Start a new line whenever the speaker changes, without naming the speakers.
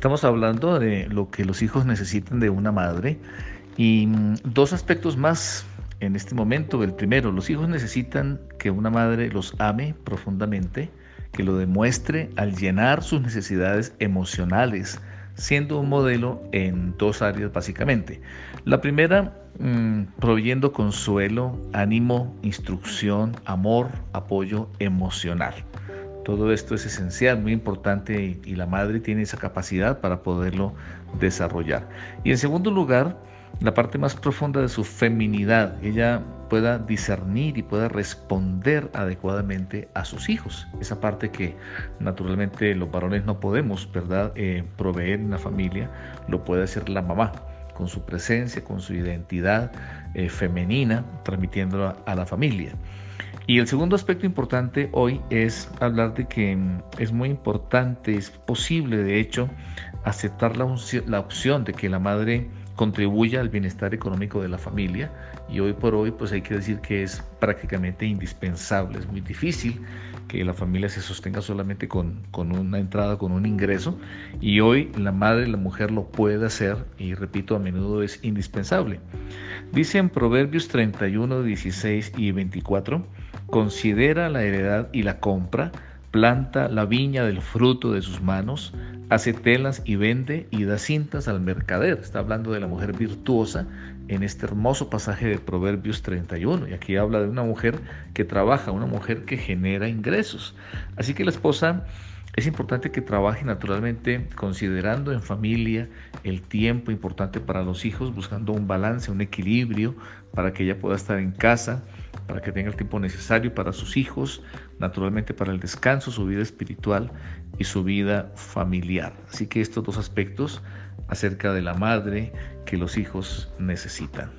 Estamos hablando de lo que los hijos necesitan de una madre y mm, dos aspectos más en este momento. El primero, los hijos necesitan que una madre los ame profundamente, que lo demuestre al llenar sus necesidades emocionales, siendo un modelo en dos áreas básicamente. La primera, mm, proveyendo consuelo, ánimo, instrucción, amor, apoyo emocional. Todo esto es esencial, muy importante y, la madre tiene esa capacidad para poderlo desarrollar. Y en segundo lugar, la parte más profunda de su feminidad, ella pueda discernir y pueda responder adecuadamente a sus hijos. Esa parte que naturalmente los varones no podemos, ¿verdad?, eh, proveer en la familia, lo puede hacer la mamá con su presencia, con su identidad eh, femenina, transmitiéndola a la familia. Y el segundo aspecto importante hoy es hablar de que mm, es muy importante, es posible de hecho aceptar la, la opción de que la madre contribuya al bienestar económico de la familia y hoy por hoy pues hay que decir que es prácticamente indispensable, es muy difícil que la familia se sostenga solamente con, con una entrada, con un ingreso y hoy la madre, la mujer lo puede hacer y repito, a menudo es indispensable. Dice en Proverbios 31, 16 y 24, considera la heredad y la compra, planta la viña del fruto de sus manos, hace telas y vende y da cintas al mercader. Está hablando de la mujer virtuosa en este hermoso pasaje de Proverbios 31. Y aquí habla de una mujer que trabaja, una mujer que genera ingresos. Así que la esposa es importante que trabaje naturalmente considerando en familia el tiempo importante para los hijos, buscando un balance, un equilibrio para que ella pueda estar en casa, para que tenga el tiempo necesario para sus hijos, naturalmente para el descanso, su vida espiritual y su vida familiar. Así que estos dos aspectos acerca de la madre que los hijos necesitan.